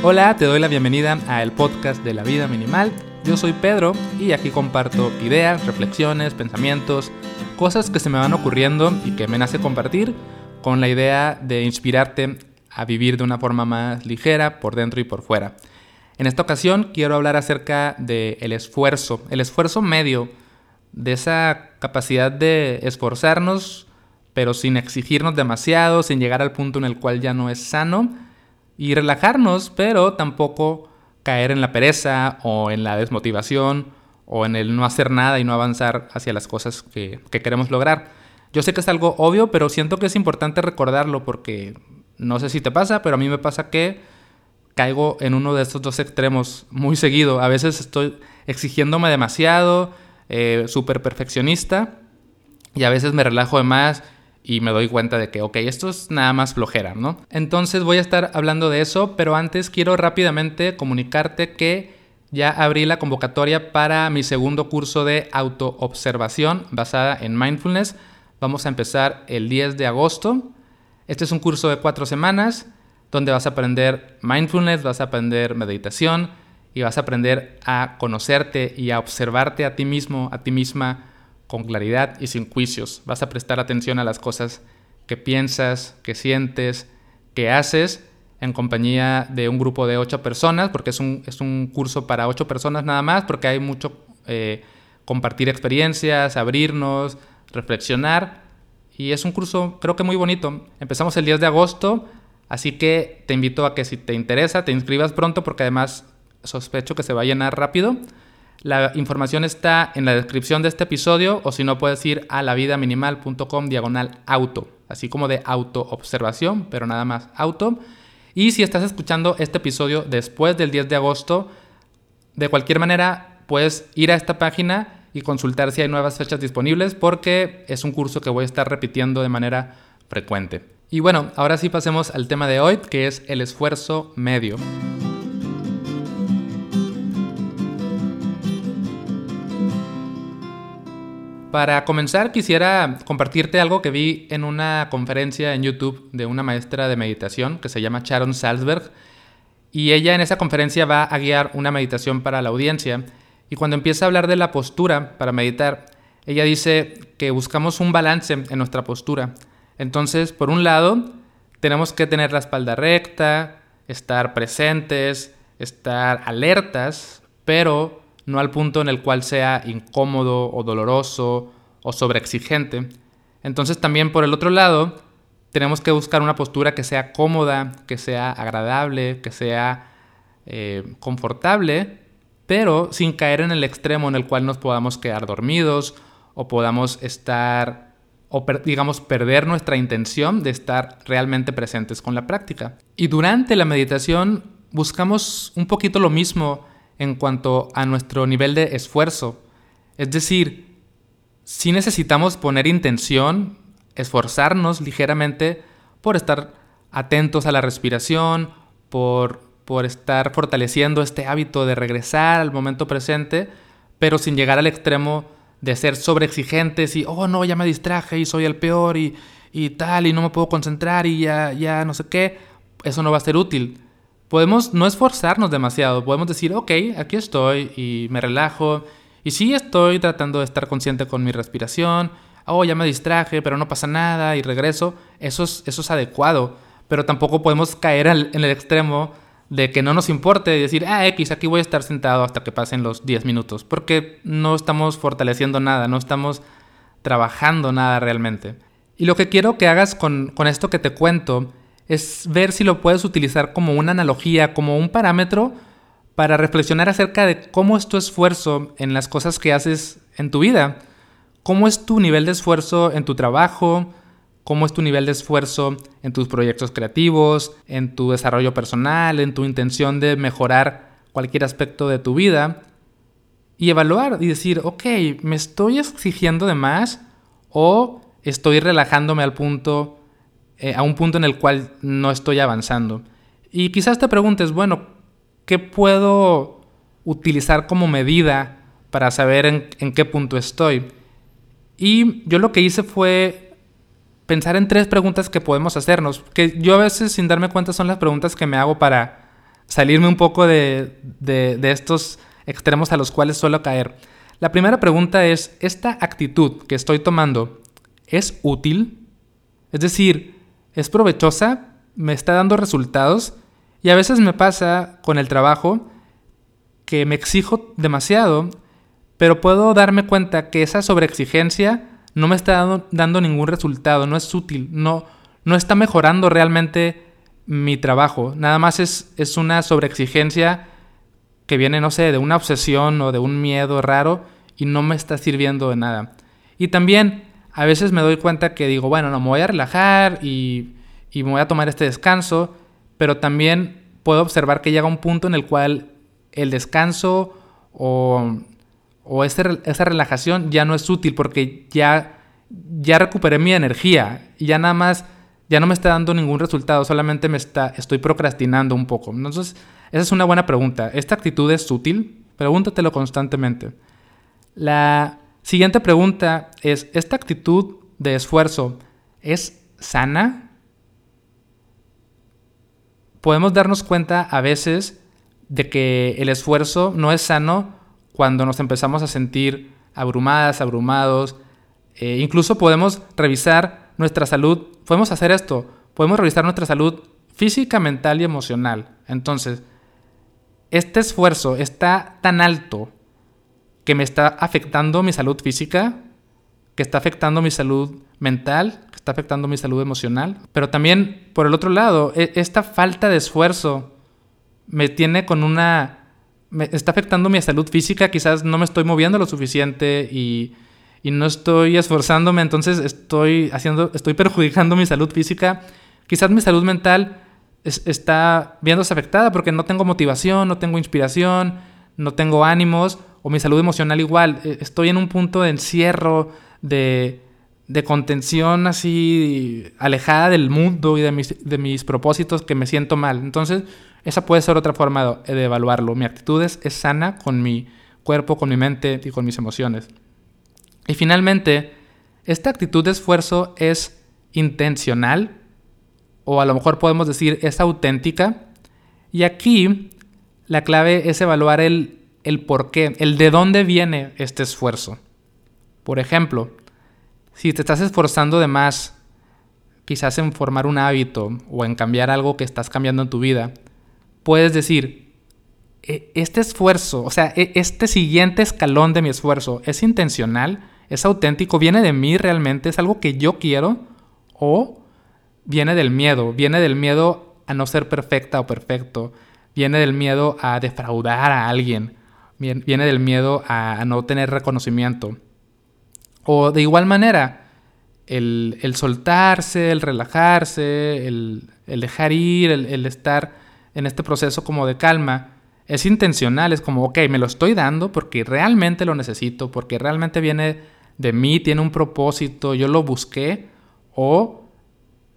Hola, te doy la bienvenida a el podcast de la vida minimal. Yo soy Pedro y aquí comparto ideas, reflexiones, pensamientos, cosas que se me van ocurriendo y que me nace compartir con la idea de inspirarte a vivir de una forma más ligera por dentro y por fuera. En esta ocasión quiero hablar acerca del esfuerzo, el esfuerzo medio, de esa capacidad de esforzarnos pero sin exigirnos demasiado, sin llegar al punto en el cual ya no es sano y relajarnos, pero tampoco caer en la pereza o en la desmotivación o en el no hacer nada y no avanzar hacia las cosas que, queremos lograr. Yo sé que es algo obvio, pero siento que es importante recordarlo porque no sé si te pasa, pero a mí me pasa que caigo en uno de estos dos extremos muy seguido. A veces estoy exigiéndome demasiado, eh, súper perfeccionista, y a veces me relajo de más y me doy cuenta de que, ok, esto es nada más flojera, ¿no? Entonces voy a estar hablando de eso, pero antes quiero rápidamente comunicarte que ya abrí la convocatoria para mi segundo curso de autoobservación basada en mindfulness. Vamos a empezar el 10 de agosto. Este es un curso de cuatro semanas donde vas a aprender mindfulness, vas a aprender meditación y vas a aprender a conocerte y a observarte a ti mismo, a ti misma con claridad y sin juicios. Vas a prestar atención a las cosas que piensas, que sientes, que haces en compañía de un grupo de ocho personas, porque es un, es un curso para ocho personas nada más, porque hay mucho eh, compartir experiencias, abrirnos, reflexionar. Y es un curso creo que muy bonito. Empezamos el 10 de agosto, así que te invito a que si te interesa te inscribas pronto, porque además sospecho que se va a llenar rápido. La información está en la descripción de este episodio o si no puedes ir a lavidaminimal.com diagonal auto, así como de autoobservación, pero nada más auto. Y si estás escuchando este episodio después del 10 de agosto, de cualquier manera puedes ir a esta página y consultar si hay nuevas fechas disponibles porque es un curso que voy a estar repitiendo de manera frecuente. Y bueno, ahora sí pasemos al tema de hoy, que es el esfuerzo medio. Para comenzar, quisiera compartirte algo que vi en una conferencia en YouTube de una maestra de meditación que se llama Sharon Salzberg. Y ella en esa conferencia va a guiar una meditación para la audiencia. Y cuando empieza a hablar de la postura para meditar, ella dice que buscamos un balance en nuestra postura. Entonces, por un lado, tenemos que tener la espalda recta, estar presentes, estar alertas, pero no al punto en el cual sea incómodo o doloroso o sobreexigente. Entonces también por el otro lado, tenemos que buscar una postura que sea cómoda, que sea agradable, que sea eh, confortable, pero sin caer en el extremo en el cual nos podamos quedar dormidos o podamos estar, o digamos, perder nuestra intención de estar realmente presentes con la práctica. Y durante la meditación buscamos un poquito lo mismo en cuanto a nuestro nivel de esfuerzo. Es decir, si necesitamos poner intención, esforzarnos ligeramente por estar atentos a la respiración, por, por estar fortaleciendo este hábito de regresar al momento presente, pero sin llegar al extremo de ser sobreexigentes y, oh no, ya me distraje y soy el peor y, y tal, y no me puedo concentrar y ya, ya no sé qué, eso no va a ser útil podemos no esforzarnos demasiado, podemos decir, ok, aquí estoy y me relajo, y sí estoy tratando de estar consciente con mi respiración, oh, ya me distraje, pero no pasa nada y regreso, eso es, eso es adecuado, pero tampoco podemos caer en el extremo de que no nos importe decir, ah, X, aquí voy a estar sentado hasta que pasen los 10 minutos, porque no estamos fortaleciendo nada, no estamos trabajando nada realmente. Y lo que quiero que hagas con, con esto que te cuento es ver si lo puedes utilizar como una analogía, como un parámetro para reflexionar acerca de cómo es tu esfuerzo en las cosas que haces en tu vida. ¿Cómo es tu nivel de esfuerzo en tu trabajo? ¿Cómo es tu nivel de esfuerzo en tus proyectos creativos, en tu desarrollo personal, en tu intención de mejorar cualquier aspecto de tu vida? Y evaluar y decir, ok, ¿me estoy exigiendo de más o estoy relajándome al punto eh, a un punto en el cual no estoy avanzando. Y quizás te preguntes, bueno, ¿qué puedo utilizar como medida para saber en, qué punto estoy? Y yo lo que hice fue pensar en tres preguntas que podemos hacernos, que yo a veces sin darme cuenta son las preguntas que me hago para salirme un poco de, de, de estos extremos a los cuales suelo caer. La primera pregunta es, ¿esta actitud que estoy tomando es útil? Es decir, ¿es provechosa? ¿Me está dando resultados? Y a veces me pasa con el trabajo que me exijo demasiado, pero puedo darme cuenta que esa sobreexigencia no me está dando, ningún resultado, no es útil, no, no está mejorando realmente mi trabajo. Nada más es, es una sobreexigencia que viene, no sé, de una obsesión o de un miedo raro y no me está sirviendo de nada. Y también a veces me doy cuenta que digo, bueno, no, me voy a relajar y, y me voy a tomar este descanso, pero también puedo observar que llega un punto en el cual el descanso o, o esa relajación ya no es útil porque ya, ya recuperé mi energía y ya nada más, ya no me está dando ningún resultado, solamente me está, estoy procrastinando un poco. Entonces, esa es una buena pregunta. ¿Esta actitud es útil? Pregúntatelo constantemente. La siguiente pregunta es, ¿esta actitud de esfuerzo es sana? Podemos darnos cuenta a veces de que el esfuerzo no es sano cuando nos empezamos a sentir abrumadas, abrumados. Eh, incluso podemos revisar nuestra salud. Podemos hacer esto. Podemos revisar nuestra salud física, mental y emocional. Entonces, este esfuerzo está tan alto que me está afectando mi salud física, que está afectando mi salud mental, que está afectando mi salud emocional. Pero también, por el otro lado, e, esta falta de esfuerzo me tiene con una... Me está afectando mi salud física, quizás no me estoy moviendo lo suficiente y, no estoy esforzándome, entonces estoy haciendo, estoy perjudicando mi salud física. Quizás mi salud mental está viéndose afectada porque no tengo motivación, no tengo inspiración, no tengo ánimos, o mi salud emocional igual. E, estoy en un punto de encierro, de, de contención así alejada del mundo y de mis, de mis propósitos que me siento mal. Entonces, esa puede ser otra forma de, evaluarlo. Mi actitud es, sana con mi cuerpo, con mi mente y con mis emociones. Y finalmente, esta actitud de esfuerzo es intencional o a lo mejor podemos decir es auténtica. Y aquí la clave es evaluar el, el por qué, el de dónde viene este esfuerzo. Por ejemplo, si te estás esforzando de más, quizás en formar un hábito o en cambiar algo que estás cambiando en tu vida, puedes decir, e, este esfuerzo, o sea, e, este siguiente escalón de mi esfuerzo, ¿es intencional? ¿Es auténtico? ¿Viene de mí realmente? ¿Es algo que yo quiero? ¿O viene del miedo? Viene del miedo a no ser perfecta o perfecto. Viene del miedo a defraudar a alguien. Viene del miedo a, no tener reconocimiento. O de igual manera, el, soltarse, el relajarse, el, dejar ir, el estar en este proceso como de calma es intencional, es como, ok, me lo estoy dando porque realmente lo necesito, porque realmente viene de mí, tiene un propósito, yo lo busqué, o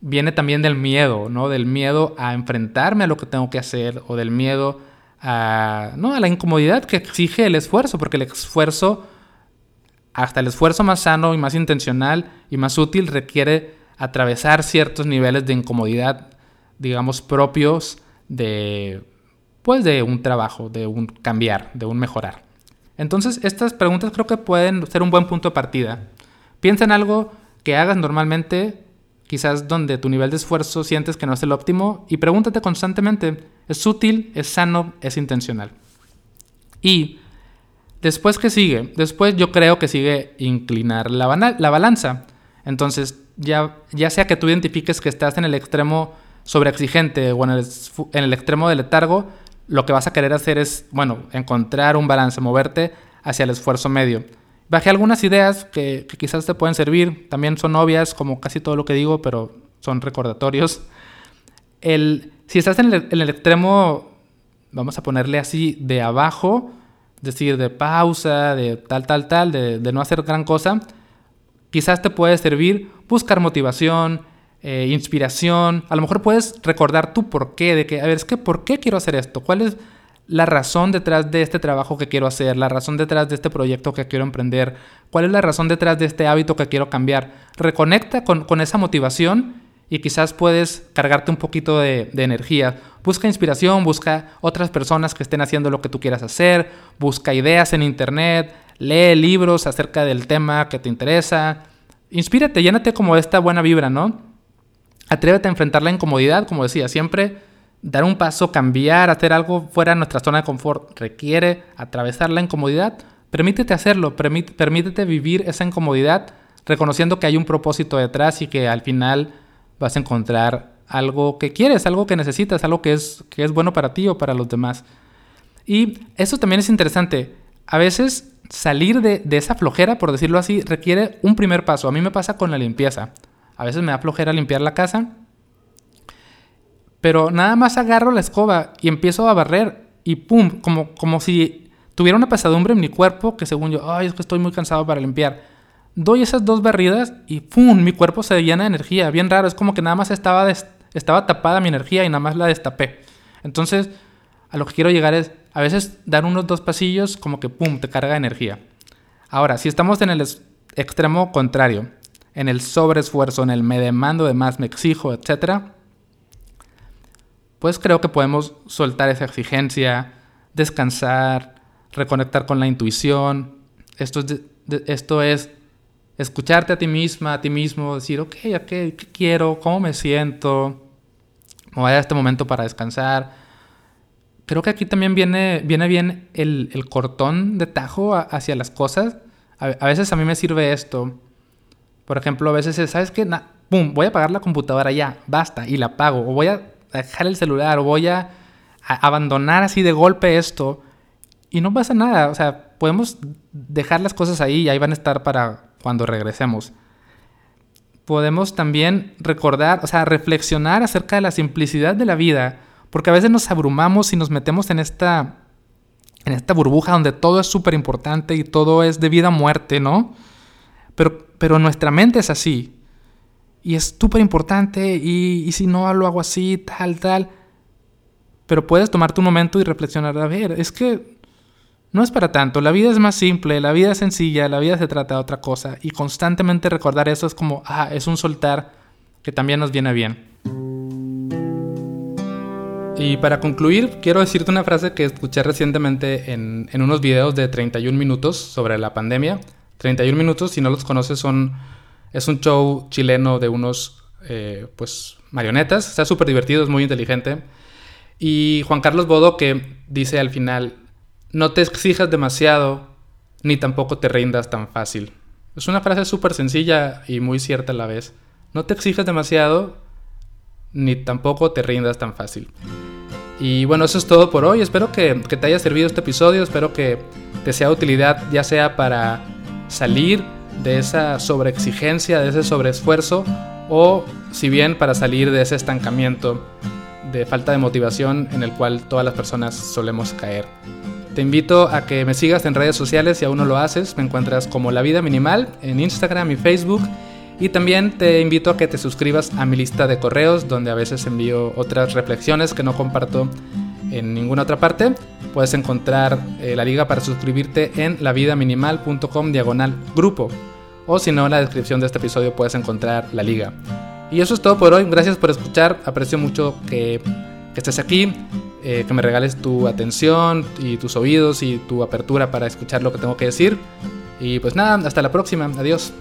viene también del miedo, ¿no? Del miedo a enfrentarme a lo que tengo que hacer, o del miedo a, ¿no? a la incomodidad que exige el esfuerzo, porque el esfuerzo, hasta el esfuerzo más sano y más intencional y más útil, requiere atravesar ciertos niveles de incomodidad, digamos, propios de, pues, de un trabajo, de un cambiar, de un mejorar. Entonces, estas preguntas creo que pueden ser un buen punto de partida. Piensa en algo que hagas normalmente, quizás donde tu nivel de esfuerzo sientes que no es el óptimo, y pregúntate constantemente, ¿es útil, es sano, es intencional? Y después, ¿qué sigue? Después yo creo que sigue inclinar la, la balanza. Entonces, ya, ya sea que tú identifiques que estás en el extremo sobreexigente o en el, en el extremo del letargo, lo que vas a querer hacer es, bueno, encontrar un balance, moverte hacia el esfuerzo medio. Bajé algunas ideas que, quizás te pueden servir, también son obvias, como casi todo lo que digo, pero son recordatorios. El, si estás en el, extremo, vamos a ponerle así, de abajo, es decir, de pausa, de tal, tal, tal, de, no hacer gran cosa, quizás te puede servir buscar motivación, eh, inspiración. A lo mejor puedes recordar tu por qué, de que, a ver, es que ¿por qué quiero hacer esto? ¿Cuál es la razón detrás de este trabajo que quiero hacer? ¿La razón detrás de este proyecto que quiero emprender? ¿Cuál es la razón detrás de este hábito que quiero cambiar? Reconecta con, esa motivación y quizás puedes cargarte un poquito de, energía. Busca inspiración, busca otras personas que estén haciendo lo que tú quieras hacer, busca ideas en internet, lee libros acerca del tema que te interesa. Inspírate, llénate como esta buena vibra, ¿no? Atrévete a enfrentar la incomodidad, como decía, siempre dar un paso, cambiar, hacer algo fuera de nuestra zona de confort requiere atravesar la incomodidad. Permítete hacerlo, permítete vivir esa incomodidad reconociendo que hay un propósito detrás y que al final vas a encontrar algo que quieres, algo que necesitas, algo que es, que es bueno para ti o para los demás. Y eso también es interesante. A veces salir de, esa flojera, por decirlo así, requiere un primer paso. A mí me pasa con la limpieza. A veces me da flojera limpiar la casa, pero nada más agarro la escoba y empiezo a barrer y pum, como, como si tuviera una pesadumbre en mi cuerpo que según yo, ay, es que estoy muy cansado para limpiar doy esas dos barridas y ¡pum! Mi cuerpo se llena de energía. Bien raro, es como que nada más estaba, estaba tapada mi energía y nada más la destapé. Entonces, a lo que quiero llegar es, a veces dar unos dos pasillos como que ¡pum! te carga energía. Ahora, si estamos en el extremo contrario, en el sobreesfuerzo, en el me demando de más, me exijo, etc., pues creo que podemos soltar esa exigencia, descansar, reconectar con la intuición. Esto es, esto es escucharte a ti misma, a ti mismo, decir, ok, ¿qué, quiero? ¿Cómo me siento? Me voy a este momento para descansar. Creo que aquí también viene, viene bien el, cortón de tajo hacia las cosas. A, veces a mí me sirve esto. Por ejemplo, a veces es, ¿sabes qué? ¡Pum! Voy a apagar la computadora ya, basta, y la apago. O voy a dejar el celular, o voy a abandonar así de golpe esto. Y no pasa nada. O sea, podemos dejar las cosas ahí y ahí van a estar para cuando regresemos. Podemos también recordar, o sea, reflexionar acerca de la simplicidad de la vida, porque a veces nos abrumamos y nos metemos en esta en esta burbuja donde todo es súper importante y todo es de vida o muerte, ¿no? Pero, pero nuestra mente es así. Y es súper importante y, y si no lo hago así, tal, tal. Pero puedes tomarte un momento y reflexionar, a ver, es que no es para tanto, la vida es más simple, la vida es sencilla, la vida se trata de otra cosa y constantemente recordar eso es como, ah, es un soltar que también nos viene bien. Y para concluir, quiero decirte una frase que escuché recientemente en, unos videos de 31 minutos sobre la pandemia. 31 minutos, si no los conoces, son, es un show chileno de unos eh, pues, marionetas. Está súper divertido, es muy inteligente. Y Juan Carlos Bodo que dice al final, no te exijas demasiado, ni tampoco te rindas tan fácil. Es una frase súper sencilla y muy cierta a la vez. No te exijas demasiado, ni tampoco te rindas tan fácil. Y bueno, eso es todo por hoy. Espero que, te haya servido este episodio. Espero que te sea de utilidad, ya sea para salir de esa sobreexigencia, de ese sobreesfuerzo, o si bien para salir de ese estancamiento de falta de motivación en el cual todas las personas solemos caer. Te invito a que me sigas en redes sociales si aún no lo haces. Me encuentras como La Vida Minimal en Instagram y Facebook. Y también te invito a que te suscribas a mi lista de correos donde a veces envío otras reflexiones que no comparto en ninguna otra parte. Puedes encontrar eh, la liga para suscribirte en lavidaminimal.com diagonal grupo. O si no, en la descripción de este episodio puedes encontrar la liga. Y eso es todo por hoy. Gracias por escuchar. Aprecio mucho que, estés aquí. Eh, que me regales tu atención y tus oídos y tu apertura para escuchar lo que tengo que decir. Y pues nada, hasta la próxima. Adiós.